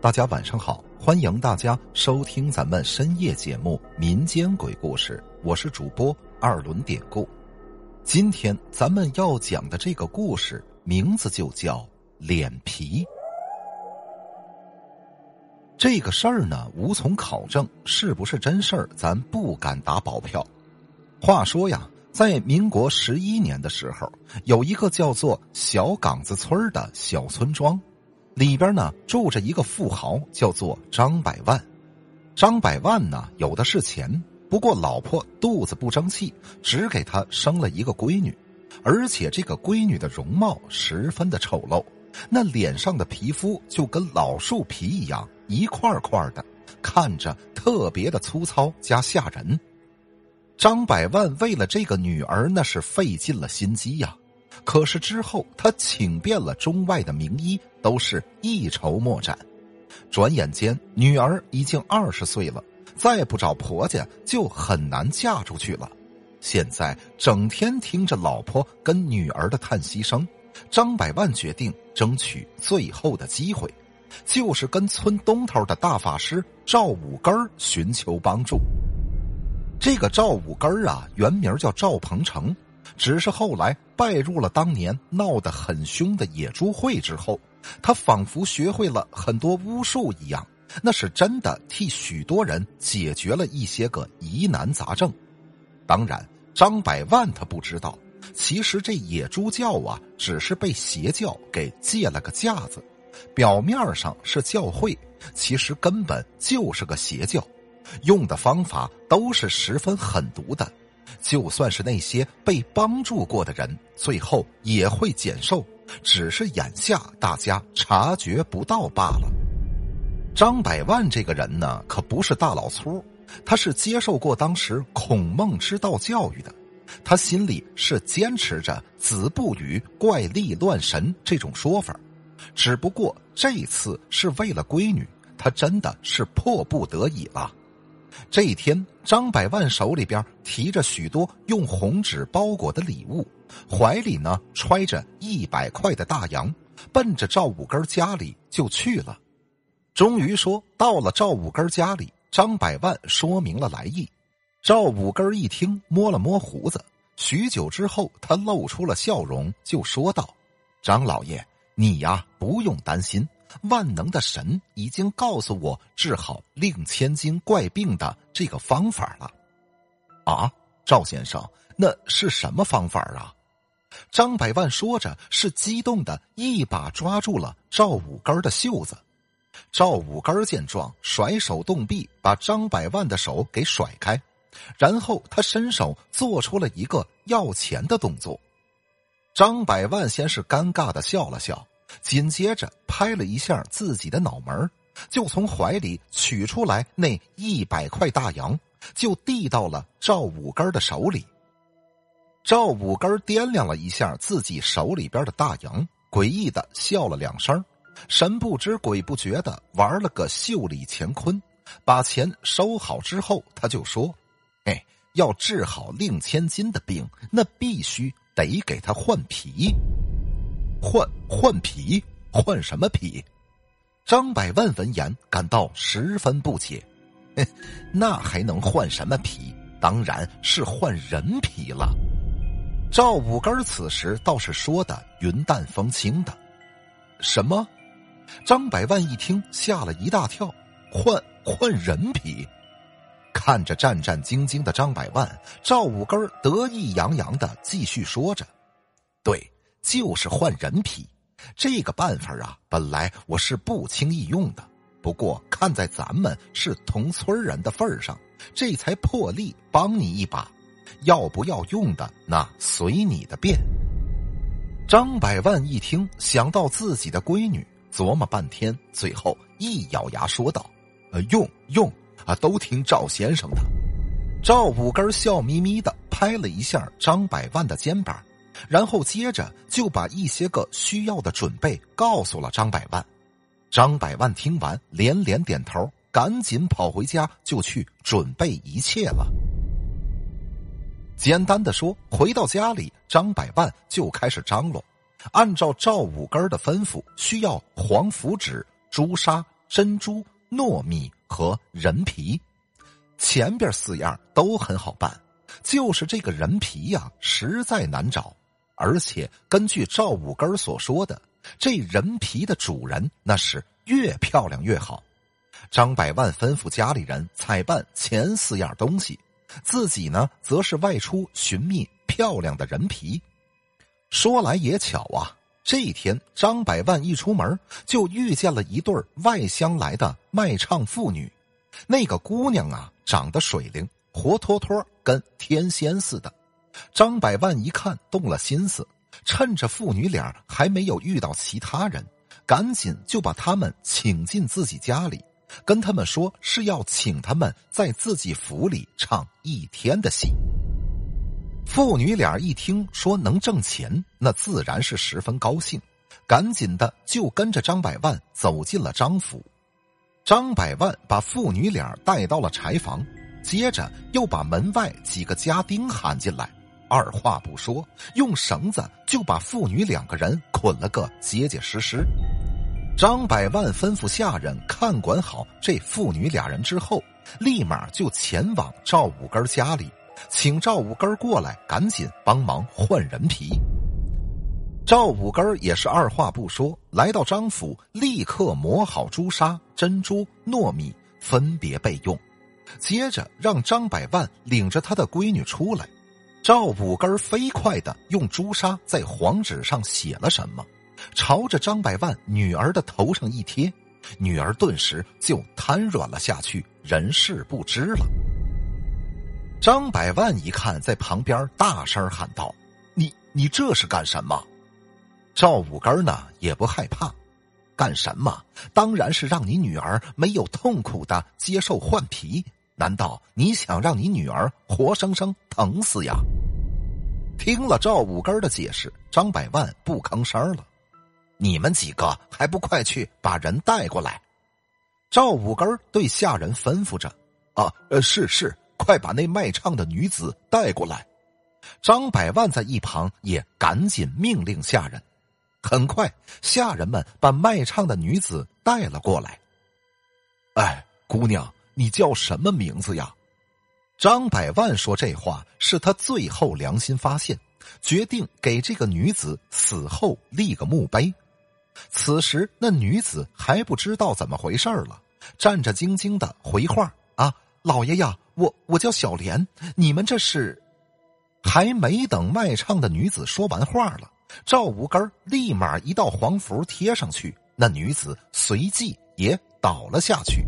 大家晚上好，欢迎大家收听咱们深夜节目《民间鬼故事》，我是主播二轮典故。今天咱们要讲的这个故事名字就叫脸皮。这个事儿呢，无从考证是不是真事儿，咱不敢打保票。话说呀，在民国十一年的时候，有一个叫做小岗子村的小村庄。里边呢住着一个富豪，叫做张百万。张百万呢有的是钱，不过老婆肚子不争气，只给他生了一个闺女，而且这个闺女的容貌十分的丑陋，那脸上的皮肤就跟老树皮一样一块块的，看着特别的粗糙加吓人。张百万为了这个女儿，那是费尽了心机呀。可是之后，他请遍了中外的名医，都是一筹莫展。转眼间，女儿已经二十岁了，再不找婆家就很难嫁出去了。现在整天听着老婆跟女儿的叹息声，张百万决定争取最后的机会，就是跟村东头的大法师赵五根寻求帮助。这个赵五根啊，原名叫赵鹏程。只是后来拜入了当年闹得很凶的野猪会之后，他仿佛学会了很多巫术一样，那是真的替许多人解决了一些个疑难杂症。当然，张百万他不知道，其实这野猪教啊，只是被邪教给借了个架子，表面上是教会，其实根本就是个邪教，用的方法都是十分狠毒的。就算是那些被帮助过的人，最后也会减寿，只是眼下大家察觉不到罢了。张百万这个人呢，可不是大老粗，他是接受过当时孔孟之道教育的，他心里是坚持着“子不语怪力乱神”这种说法，只不过这次是为了闺女，他真的是迫不得已了。这一天，张百万手里边提着许多用红纸包裹的礼物，怀里呢揣着一百块的大洋，奔着赵五根家里就去了。终于说到了赵五根家里，张百万说明了来意。赵五根一听，摸了摸胡子，许久之后，他露出了笑容，就说道：“张老爷，你呀不用担心。”万能的神已经告诉我治好令千金怪病的这个方法了，啊，赵先生，那是什么方法啊？张百万说着，是激动的一把抓住了赵五根的袖子。赵五根见状，甩手动臂，把张百万的手给甩开，然后他伸手做出了一个要钱的动作。张百万先是尴尬的笑了笑。紧接着拍了一下自己的脑门就从怀里取出来那一百块大洋，就递到了赵五根的手里。赵五根掂量了一下自己手里边的大洋，诡异的笑了两声，神不知鬼不觉的玩了个袖里乾坤，把钱收好之后，他就说：“哎，要治好令千金的病，那必须得给他换皮。”换换皮，换什么皮？张百万闻言感到十分不解。那还能换什么皮？当然是换人皮了。赵五根此时倒是说的云淡风轻的。什么？张百万一听吓了一大跳。换换人皮？看着战战兢兢的张百万，赵五根得意洋洋的继续说着：“对。”就是换人皮，这个办法啊，本来我是不轻易用的。不过看在咱们是同村人的份上，这才破例帮你一把。要不要用的，那随你的便。张百万一听，想到自己的闺女，琢磨半天，最后一咬牙说道：“呃，用用啊，都听赵先生的。”赵五根笑眯眯的拍了一下张百万的肩膀。然后接着就把一些个需要的准备告诉了张百万，张百万听完连连点头，赶紧跑回家就去准备一切了。简单的说，回到家里，张百万就开始张罗，按照赵五根的吩咐，需要黄符纸、朱砂、珍珠、糯米和人皮。前边四样都很好办，就是这个人皮呀，实在难找。而且根据赵五根所说的，这人皮的主人那是越漂亮越好。张百万吩咐家里人采办前四样东西，自己呢，则是外出寻觅漂亮的人皮。说来也巧啊，这一天张百万一出门，就遇见了一对外乡来的卖唱妇女。那个姑娘啊，长得水灵，活脱脱跟天仙似的。张百万一看，动了心思，趁着父女俩还没有遇到其他人，赶紧就把他们请进自己家里。跟他们说是要请他们在自己府里唱一天的戏。父女俩一听说能挣钱，那自然是十分高兴，赶紧的就跟着张百万走进了张府。张百万把父女俩带到了柴房，接着又把门外几个家丁喊进来，二话不说，用绳子就把父女两个人捆了个结结实实。张百万吩咐下人看管好这父女俩人之后，立马就前往赵五根家里，请赵五根过来，赶紧帮忙换人皮。赵五根也是二话不说，来到张府，立刻磨好朱砂、珍珠、糯米，分别备用。接着让张百万领着他的闺女出来，赵五根飞快的用朱砂在黄纸上写了什么。朝着张百万女儿的头上一贴，女儿顿时就瘫软了下去，人事不知了。张百万一看，在旁边大声喊道：“你你这是干什么？”赵五根呢也不害怕，干什么？当然是让你女儿没有痛苦的接受换皮。难道你想让你女儿活生生疼死呀？听了赵五根的解释，张百万不吭声了。你们几个还不快去把人带过来！赵五根对下人吩咐着：“啊，呃，是是，快把那卖唱的女子带过来。”张百万在一旁也赶紧命令下人。很快，下人们把卖唱的女子带了过来。哎，姑娘，你叫什么名字呀？张百万说这话是他最后良心发现，决定给这个女子死后立个墓碑。此时，那女子还不知道怎么回事了，战战兢兢的回话：“啊，老爷呀，我我叫小莲，你们这是？”还没等卖唱的女子说完话了，赵五根立马一道黄符贴上去，那女子随即也倒了下去。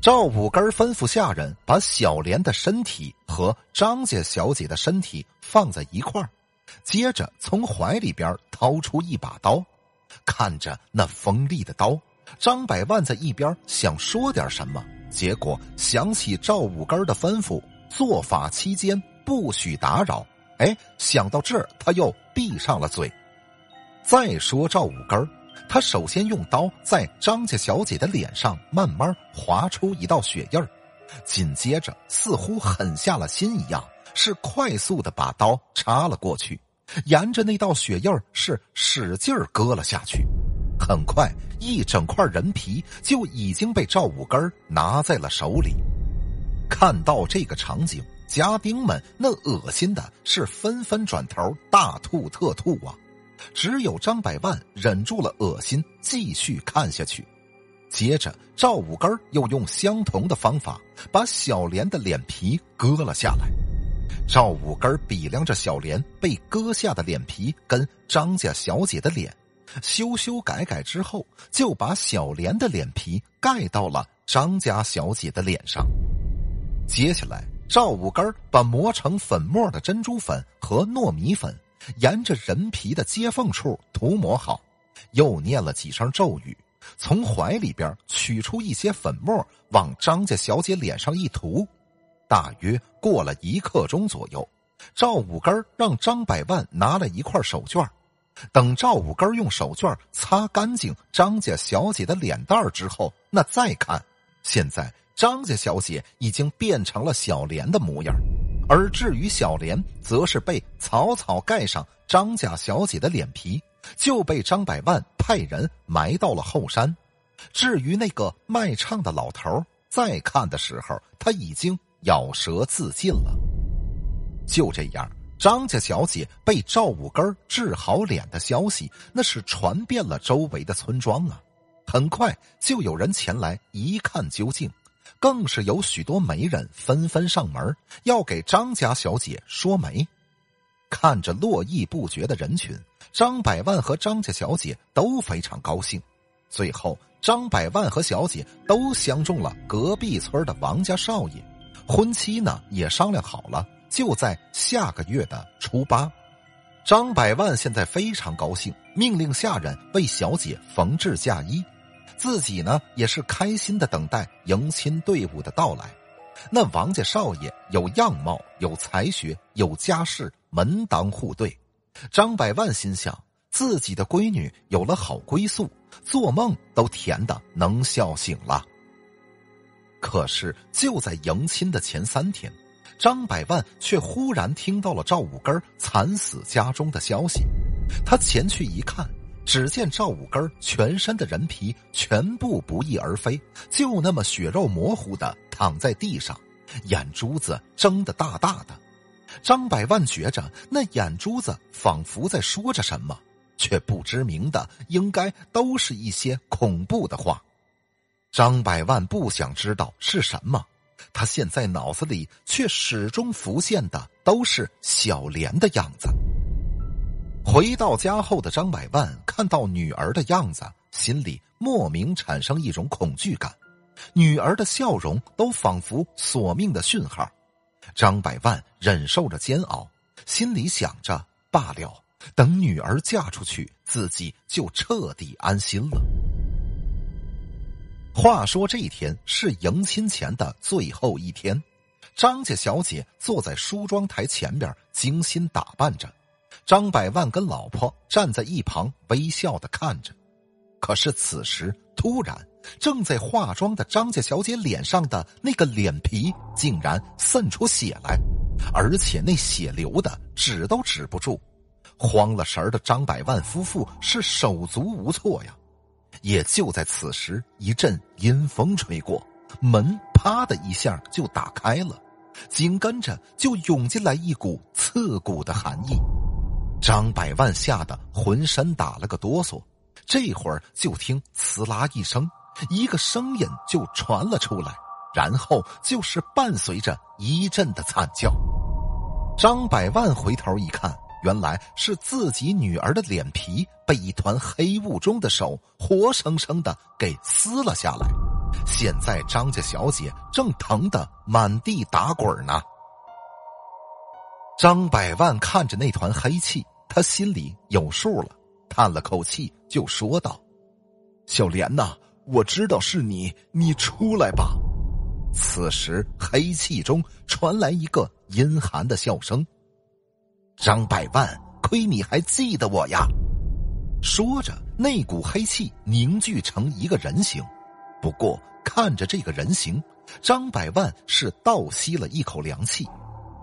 赵五根吩咐下人把小莲的身体和张家小姐的身体放在一块儿。接着从怀里边掏出一把刀，看着那锋利的刀，张百万在一边想说点什么，结果想起赵五根的吩咐，做法期间不许打扰。哎，想到这儿，他又闭上了嘴。再说赵五根，他首先用刀在张家小姐的脸上慢慢划出一道血印儿，紧接着似乎狠下了心一样。是快速的把刀插了过去，沿着那道血印是使劲割了下去。很快，一整块人皮就已经被赵五根拿在了手里。看到这个场景，家丁们那恶心的是纷纷转头大吐特吐啊！只有张百万忍住了恶心，继续看下去。接着，赵五根又用相同的方法把小莲的脸皮割了下来。赵五根比量着小莲被割下的脸皮跟张家小姐的脸，修修改改之后，就把小莲的脸皮盖到了张家小姐的脸上。接下来，赵五根把磨成粉末的珍珠粉和糯米粉沿着人皮的接缝处涂抹好，又念了几声咒语，从怀里边取出一些粉末，往张家小姐脸上一涂。大约过了一刻钟左右，赵五根让张百万拿了一块手绢等赵五根用手绢擦干净张家小姐的脸蛋之后，那再看，现在张家小姐已经变成了小莲的模样而至于小莲，则是被草草盖上张家小姐的脸皮，就被张百万派人埋到了后山。至于那个卖唱的老头，再看的时候，他已经咬舌自尽了。就这样，张家小姐被赵五根治好脸的消息，那是传遍了周围的村庄啊！很快就有人前来一看究竟，更是有许多媒人纷纷上门，要给张家小姐说媒。看着络绎不绝的人群，张百万和张家小姐都非常高兴。最后，张百万和小姐都相中了隔壁村的王家少爷，婚期呢也商量好了，就在下个月的初八。张百万现在非常高兴，命令下人为小姐缝制嫁衣，自己呢也是开心的等待迎亲队伍的到来。那王家少爷有样貌，有才学，有家世，门当户对。张百万心想，自己的闺女有了好归宿，做梦都甜的能笑醒了。可是就在迎亲的前三天，张百万却忽然听到了赵五根惨死家中的消息。他前去一看，只见赵五根全身的人皮全部不翼而飞，就那么血肉模糊的。躺在地上，眼珠子睁得大大的。张百万觉着那眼珠子仿佛在说着什么，却不知名的，应该都是一些恐怖的话。张百万不想知道是什么，他现在脑子里却始终浮现的都是小莲的样子。回到家后的张百万看到女儿的样子，心里莫名产生一种恐惧感。女儿的笑容都仿佛索命的讯号，张百万忍受着煎熬，心里想着：罢了，等女儿嫁出去，自己就彻底安心了。话说这一天是迎亲前的最后一天，张家小姐坐在梳妆台前边，精心打扮着，张百万跟老婆站在一旁微笑的看着。可是此时突然。正在化妆的张家小姐脸上的那个脸皮竟然渗出血来，而且那血流的止都止不住。慌了神儿的张百万夫妇是手足无措呀。也就在此时，一阵阴风吹过，门啪的一下就打开了，紧跟着就涌进来一股刺骨的寒意。张百万吓得浑身打了个哆嗦，这会儿就听“呲啦”一声。一个声音就传了出来，然后就是伴随着一阵的惨叫。张百万回头一看，原来是自己女儿的脸皮被一团黑雾中的手活生生的给撕了下来。现在张家小姐正疼得满地打滚呢。张百万看着那团黑气，他心里有数了，叹了口气就说道：“小莲呐。”我知道是你，你出来吧。此时黑气中传来一个阴寒的笑声。张百万，亏你还记得我呀！说着，那股黑气凝聚成一个人形。不过看着这个人形，张百万是倒吸了一口凉气。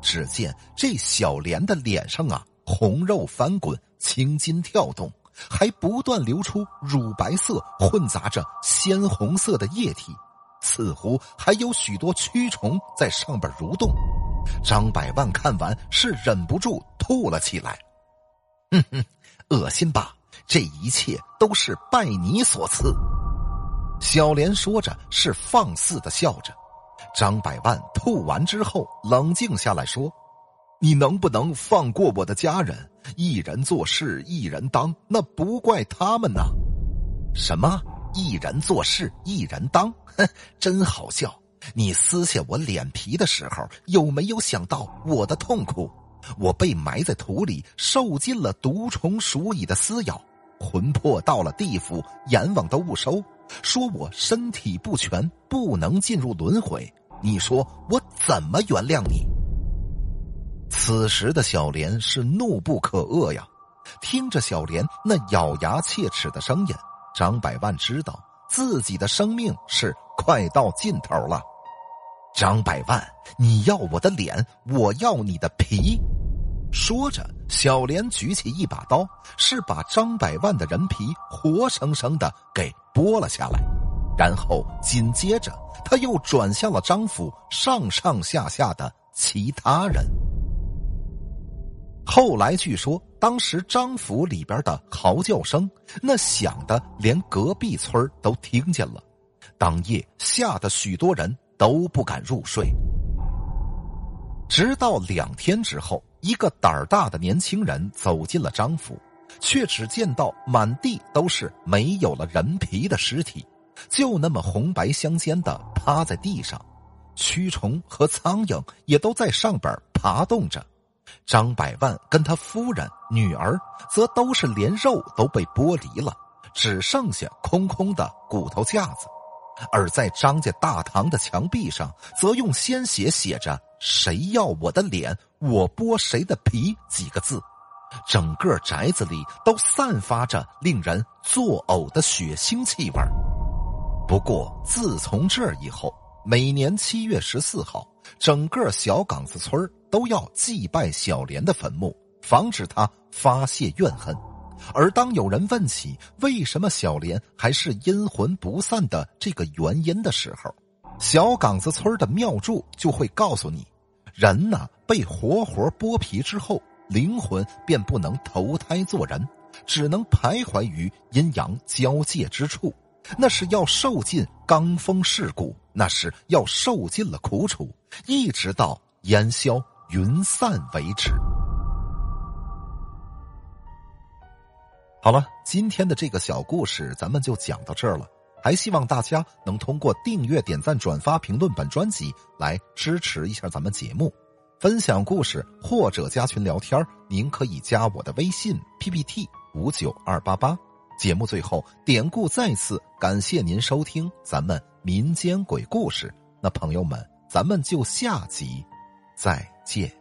只见这小莲的脸上啊，红肉翻滚，青筋跳动。还不断流出乳白色混杂着鲜红色的液体，似乎还有许多蛆虫在上边蠕动。张百万看完是忍不住吐了起来，哼哼，恶心吧？这一切都是拜你所赐。小莲说着，是放肆的笑着。张百万吐完之后，冷静下来说。你能不能放过我的家人？一人做事一人当，那不怪他们呐。什么？一人做事一人当？哼，真好笑！你撕下我脸皮的时候，有没有想到我的痛苦？我被埋在土里，受尽了毒虫鼠蚁的撕咬，魂魄到了地府，阎王都不收，说我身体不全，不能进入轮回。你说我怎么原谅你？此时的小莲是怒不可遏呀，听着小莲那咬牙切齿的声音，张百万知道自己的生命是快到尽头了。张百万，你要我的脸，我要你的皮。说着，小莲举起一把刀，是把张百万的人皮活生生的给剥了下来。然后紧接着他又转向了张府上上下下的其他人。后来据说，当时张府里边的嚎叫声，那响的连隔壁村都听见了，当夜吓得许多人都不敢入睡。直到两天之后，一个胆儿大的年轻人走进了张府，却只见到满地都是没有了人皮的尸体，就那么红白相间的趴在地上，蛆虫和苍蝇也都在上边爬动着。张百万跟他夫人、女儿，则都是连肉都被剥离了，只剩下空空的骨头架子。而在张家大堂的墙壁上，则用鲜血写着“谁要我的脸，我剥谁的皮”几个字。整个宅子里都散发着令人作呕的血腥气味不过，自从这以后，每年七月十四号，整个小岗子村都要祭拜小莲的坟墓，防止他发泄怨恨。而当有人问起为什么小莲还是阴魂不散的这个原因的时候，小岗子村的庙祝就会告诉你：人呢被活活剥皮之后，灵魂便不能投胎做人，只能徘徊于阴阳交界之处，那是要受尽罡风世故，那是要受尽了苦楚，一直到烟消云散为止。好了，今天的这个小故事咱们就讲到这儿了。还希望大家能通过订阅、点赞、转发、评论本专辑来支持一下咱们节目，分享故事或者加群聊天您可以加我的微信 PPT 五九二八八。节目最后，典故再次感谢您收听咱们民间鬼故事。那朋友们，咱们就下集再见。